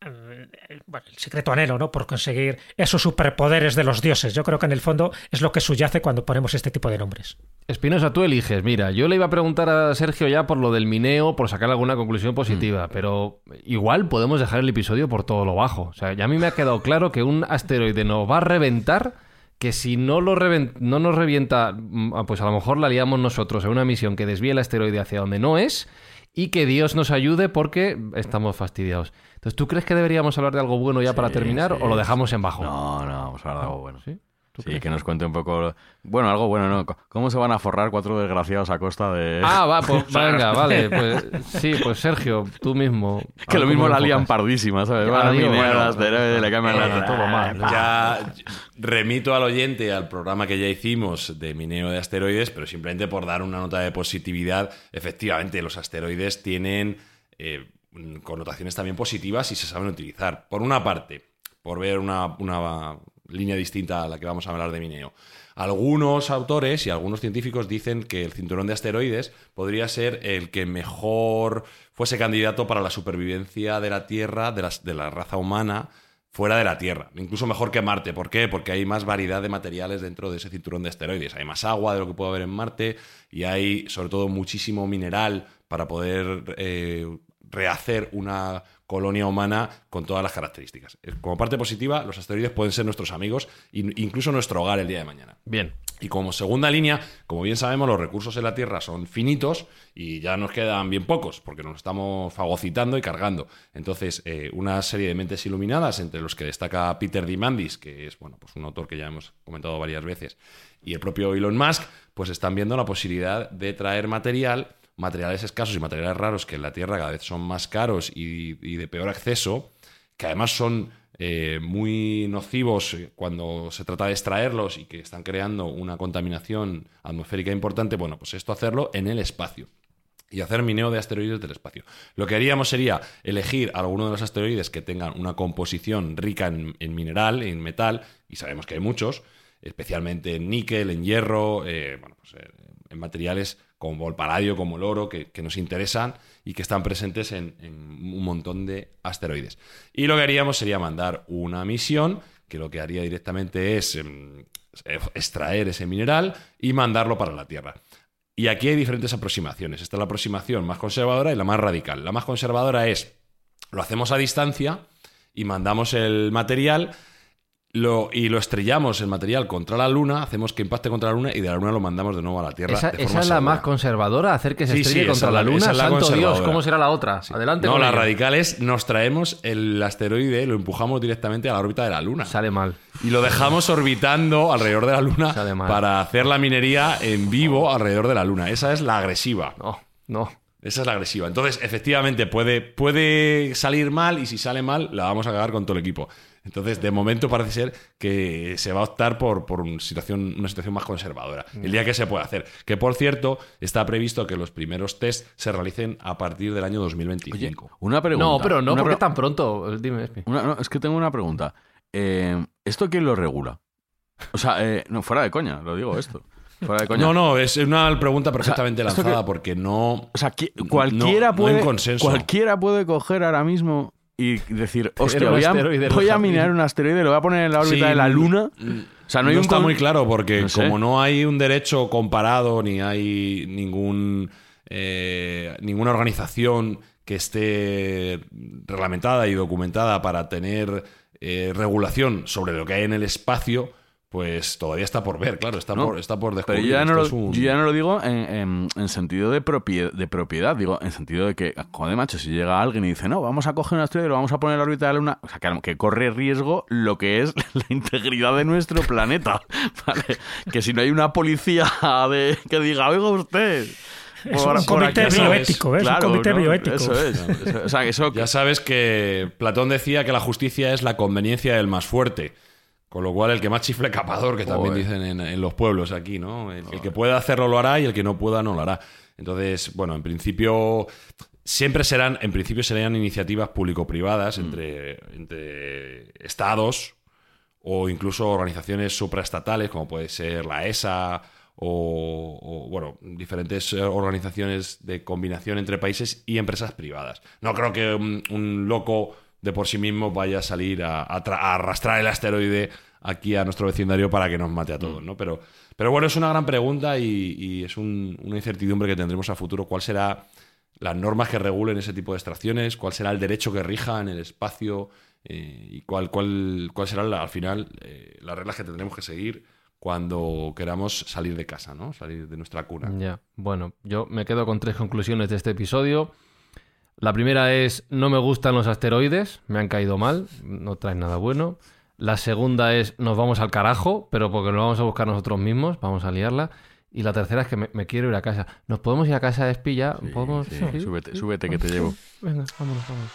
bueno, el secreto anhelo, ¿no? Por conseguir esos superpoderes de los dioses. Yo creo que en el fondo es lo que subyace cuando ponemos este tipo de nombres. Espinosa, tú eliges. Mira, yo le iba a preguntar a Sergio ya por lo del mineo, por sacar alguna conclusión positiva, pero igual podemos dejar el episodio por todo lo bajo. O sea, ya a mí me ha quedado claro que un asteroide nos va a reventar, que si no, lo no nos revienta, mm, pues a lo mejor la liamos nosotros en una misión que desvíe el asteroide hacia donde no es y que Dios nos ayude porque estamos fastidiados. Entonces, ¿tú crees que deberíamos hablar de algo bueno ya para terminar sí. o lo dejamos en bajo? No, no, vamos a hablar de algo bueno. ¿Sí? ¿Tú Sí, crees? que nos cuente un poco. Bueno, algo bueno, ¿no? ¿Cómo se van a forrar cuatro desgraciados a costa de.? Ah, va, pues venga, vale. Pues, sí, pues Sergio, tú mismo. que lo ¿Cómo mismo la lían pardísima, ¿sabes? Ya, Van a le cambian la todo mal. Ya remito al oyente al programa que ya hicimos de mineo de asteroides, pero simplemente por dar una nota de positividad, efectivamente los asteroides tienen eh, connotaciones también positivas y se saben utilizar. Por una parte, por ver una, una línea distinta a la que vamos a hablar de mineo. Algunos autores y algunos científicos dicen que el cinturón de asteroides podría ser el que mejor fuese candidato para la supervivencia de la Tierra, de, de la raza humana, fuera de la Tierra. Incluso mejor que Marte. ¿Por qué? Porque hay más variedad de materiales dentro de ese cinturón de asteroides. Hay más agua de lo que puede haber en Marte y hay sobre todo muchísimo mineral para poder eh, rehacer una colonia humana con todas las características. Como parte positiva, los asteroides pueden ser nuestros amigos e incluso nuestro hogar el día de mañana. Bien. Y como segunda línea, como bien sabemos, los recursos en la Tierra son finitos y ya nos quedan bien pocos, porque nos estamos fagocitando y cargando. Entonces, eh, una serie de mentes iluminadas, entre los que destaca Peter Dimandis, que es bueno, pues un autor que ya hemos comentado varias veces, y el propio Elon Musk, pues están viendo la posibilidad de traer material, materiales escasos y materiales raros que en la Tierra cada vez son más caros y, y de peor acceso, que además son eh, muy nocivos cuando se trata de extraerlos y que están creando una contaminación atmosférica importante, bueno, pues esto hacerlo en el espacio y hacer mineo de asteroides del espacio. Lo que haríamos sería elegir alguno de los asteroides que tengan una composición rica en, en mineral, en metal, y sabemos que hay muchos, especialmente en níquel, en hierro, eh, bueno, pues, eh, en materiales como el paladio, como el oro, que, nos interesan y que están presentes en, un montón de asteroides. Y lo que haríamos sería mandar una misión que lo que haría directamente es em, extraer ese mineral y mandarlo para la Tierra. Y aquí hay diferentes aproximaciones. Esta es la aproximación más conservadora y la más radical. La más conservadora es, lo hacemos a distancia y mandamos el material lo, y lo estrellamos el material contra la Luna, hacemos que impacte contra la Luna y de la Luna lo mandamos de nuevo a la Tierra. Esa, de esa forma es la más conservadora, hacer que se Sí, estrelle sí, contra la la- luna. es la Santo Dios. ¿cómo será la otra? Adelante No, con la radical es nos traemos el asteroide, lo empujamos directamente a la órbita de la Luna. Sale mal. Y lo dejamos orbitando alrededor de la Luna para hacer la minería en vivo alrededor de la Luna. Esa es la agresiva. No, no. Esa es la agresiva. Entonces, efectivamente, puede, puede salir mal y si sale mal, la vamos a cagar con todo el equipo. Entonces, de momento parece ser que se va a optar por, por una, situación, una situación más conservadora. El día que se puede hacer. Que, por cierto, está previsto que los primeros test se realicen a partir del año 2025. Una pregunta. No, pero no, porque tan pronto? Dime, una- no, es que tengo una pregunta. Eh, ¿Esto quién lo regula? O sea, eh, no, fuera de coña, lo digo esto. Fuera de coña. No, no, es una pregunta perfectamente ¿esto lanzada porque no... O sea, cualquiera no puede. Cualquiera puede coger ahora mismo y decir, hostia, voy a, voy minar jardín. un asteroide, lo voy a poner en la órbita Sí, de la Luna. O sea, no hay un está muy claro porque No sé. como no hay un derecho comparado ni hay ningún eh, ninguna organización que esté reglamentada y documentada para tener eh, regulación sobre lo que hay en el espacio, pues todavía está por ver, claro, está, No, por, está por Pero descubrir. yo ya, no lo, es un- yo ya no lo digo en, en- en sentido de propiedad, de propiedad, digo en sentido de que, joder, macho, si llega alguien y dice, no, vamos a coger una estrella y lo vamos a poner en la órbita de la Luna, o sea, que, que corre riesgo lo que es la integridad de nuestro planeta, ¿vale? Que si no hay una policía de, que diga, oiga usted... Es un comité aquí, bioético, ¿eh? Es un comité ¿no? bioético. Eso es. Eso- o sea, que eso... Ya sabes que Platón decía que la justicia es la conveniencia del más fuerte. Con lo cual, el que más chifle capador, que también dicen en, en los pueblos aquí, ¿no? El, el que pueda hacerlo lo hará y el que no pueda no lo hará. Entonces, bueno, en principio, siempre serán, en principio serían iniciativas público-privadas entre, entre estados o incluso organizaciones supraestatales, como puede ser la ESA o, o, bueno, diferentes eh, organizaciones de combinación entre países y empresas privadas. No creo que un, un loco de por sí mismo vaya a salir a, a tra- a arrastrar el asteroide aquí a nuestro vecindario para que nos mate a todos, ¿no? Pero, pero bueno, es una gran pregunta y, es un- una incertidumbre que tendremos a futuro. ¿Cuál será las normas que regulen ese tipo de extracciones? ¿Cuál será el derecho que rija en el espacio? Eh, ¿Y cuál, cuál, cuál serán al final eh, las reglas que tendremos que seguir cuando queramos salir de casa, ¿no? Salir de nuestra cuna. Ya, bueno, yo me quedo con tres conclusiones de este episodio. La primera es, no me gustan los asteroides, me han caído mal, no traen nada bueno. La segunda es, nos vamos al carajo, pero porque lo vamos a buscar nosotros mismos, vamos a liarla. Y la tercera es que me, me quiero ir a casa. ¿Nos podemos ir a casa de espilla? ¿Podemos? Sí, Sí. súbete, súbete que te llevo. Venga, vámonos, vámonos.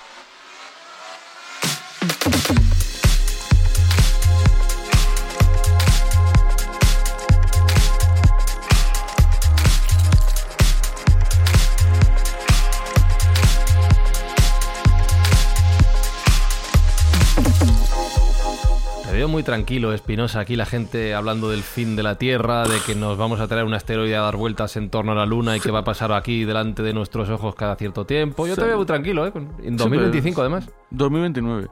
Veo muy tranquilo, Espinosa, aquí la gente hablando del fin de la Tierra, de que nos vamos a traer un asteroide a dar vueltas en torno a la Luna y que va a pasar aquí delante de nuestros ojos cada cierto tiempo. Yo te Sí. veo muy tranquilo, ¿eh? En 2025, además. 2029.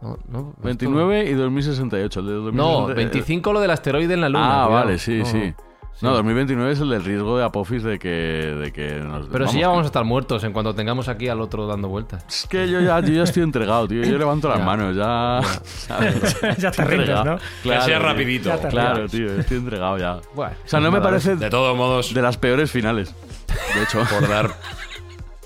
No, no, esto- 29 y 2068. El de 2060 No, 25 lo del asteroide en la Luna. Ah, cuidado. vale, sí, No, sí. Sí. No, 2029 es el del riesgo de Apophis de que, de que nos... Pero si ya vamos a estar muertos en cuanto tengamos aquí al otro dando vueltas. Es que yo ya, yo ya estoy entregado, tío. Yo levanto las Ya. manos, ya... ¿sabes? Ya te rindes. ¿no? Claro, que sea tío. rapidito. Ya te Claro, tío, estoy entregado ya. Bueno, O sea, no me parece De todos modos, de las peores finales. De hecho, por dar,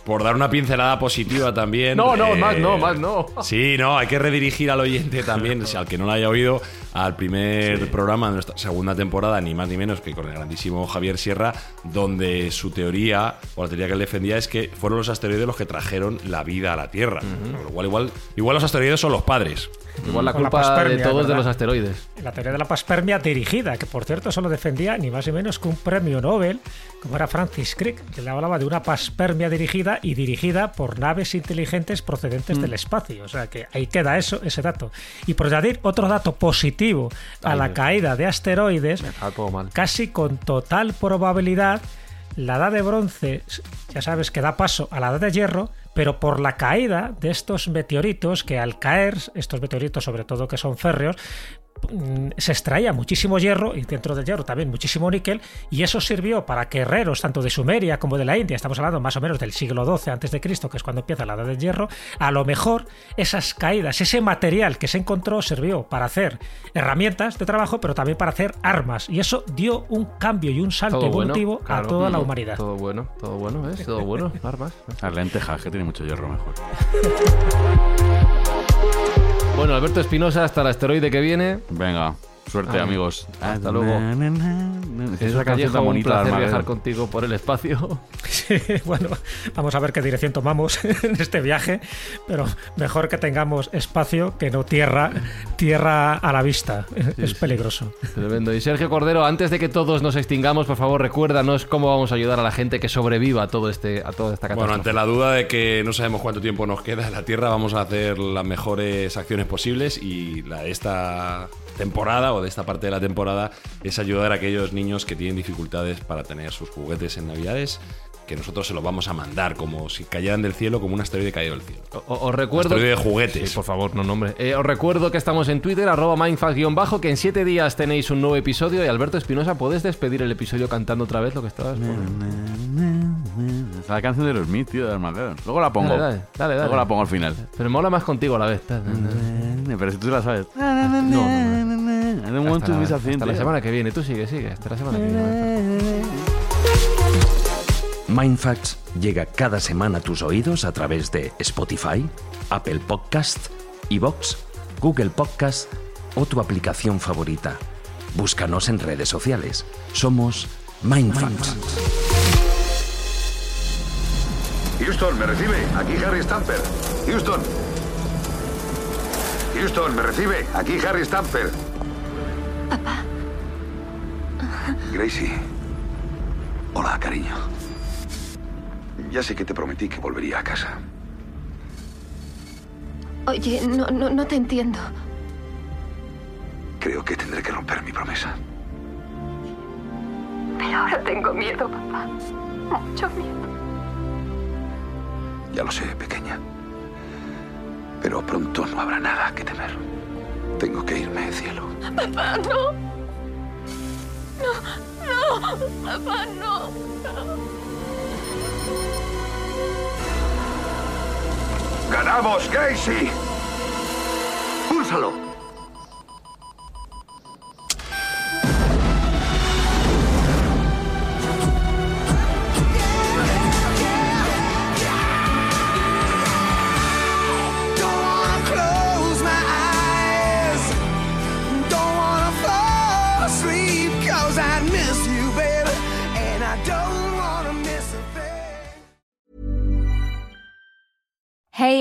por dar una pincelada positiva también. No, no, eh, más no, más no. Sí, no, hay que redirigir al oyente también, si al que no lo haya oído, al primer programa de nuestra segunda temporada, ni más ni menos que con el grandísimo Javier Sierra, donde su teoría, o la teoría que él defendía, es que fueron los asteroides los que trajeron la vida a la Tierra. Con lo cual, igual, igual los asteroides son los padres. Igual la culpa de todos los asteroides. La teoría de la paspermia dirigida, que por cierto solo defendía ni más ni menos que un premio Nobel, como era Francis Crick, que le hablaba de una paspermia dirigida y dirigida por naves inteligentes procedentes del espacio. O sea que ahí queda eso, ese dato. Y por añadir otro dato positivo a Ay, la Dios. caída de asteroides, casi con total probabilidad, la edad de bronce, ya sabes que da paso a la edad de hierro, pero por la caída de estos meteoritos, que al caer, estos meteoritos sobre todo que son férreos, se extraía muchísimo hierro y dentro del hierro también muchísimo níquel y eso sirvió para que herreros tanto de Sumeria como de la India, estamos hablando más o menos del siglo XII antes de Cristo, que es cuando empieza la edad del hierro, a lo mejor esas caídas, ese material que se encontró sirvió para hacer herramientas de trabajo, pero también para hacer armas y eso dio un cambio y un salto Todo bueno, evolutivo claro. a toda la Mm, humanidad. Todo bueno, todo bueno, ¿ves? Todo bueno, armas. las lentejas, que tiene mucho hierro mejor. Bueno, Alberto Espinosa, hasta el asteroide que viene. Venga, suerte, Ah, amigos. hasta luego. Na, na, na, na. Es esa canción tan un bonita de placer viajar contigo por el espacio. Sí, bueno, vamos a ver qué dirección tomamos en este viaje, pero mejor que tengamos espacio que no tierra, tierra a la vista. es peligroso. Tremendo. Y Sergio Cordero, antes de que todos nos extingamos, por favor, recuérdanos cómo vamos a ayudar a la gente que sobreviva a todo este, a toda esta Bueno, catástrofe. ante la duda de que no sabemos cuánto tiempo nos queda en la Tierra, vamos a hacer las mejores acciones posibles y la de esta temporada o de esta parte de la temporada es ayudar a aquellos niños que tienen dificultades para tener sus juguetes en Navidades, que nosotros se los vamos a mandar como si cayeran del cielo, como un asteroide caído del cielo. O- Os recuerdo. Asteroide de juguetes. Sí, por favor, no nombre. Eh, os recuerdo que estamos en Twitter, arroba mindfact-bajo, que en siete días tenéis un nuevo episodio. Y Alberto Espinosa, ¿puedes despedir el episodio cantando otra vez lo que estabas Es la canción de los Smith, tío, de Armageddon. Luego la pongo. Dale, dale, dale, dale. Luego la pongo al final. Pero mola más contigo a la vez. Pero si tú la sabes. no, I don't want Hasta, to la, miss a hasta thing, la tío. semana que viene. Tú sigue, sigue. Hasta la semana que viene. Mindfacts llega cada semana a tus oídos a través de Spotify, Apple Podcast, Evox, Google Podcast o tu aplicación favorita. Búscanos en redes sociales. Somos Mindfacts. Houston, ¿me recibe? Aquí Harry Stamper. Houston. Houston, ¿me recibe? Aquí Harry Stamper. Papá. Gracie. Hola, cariño. Ya sé que te prometí que volvería a casa. Oye, no, no, no te entiendo. Creo que tendré que romper mi promesa. Pero ahora tengo miedo, papá. Mucho miedo. Ya lo sé, pequeña. Pero pronto no habrá nada que temer. Tengo que irme, cielo. Papá, no. No, no. Papá, no. ¡Ganamos, Gracie! ¡Púlsalo!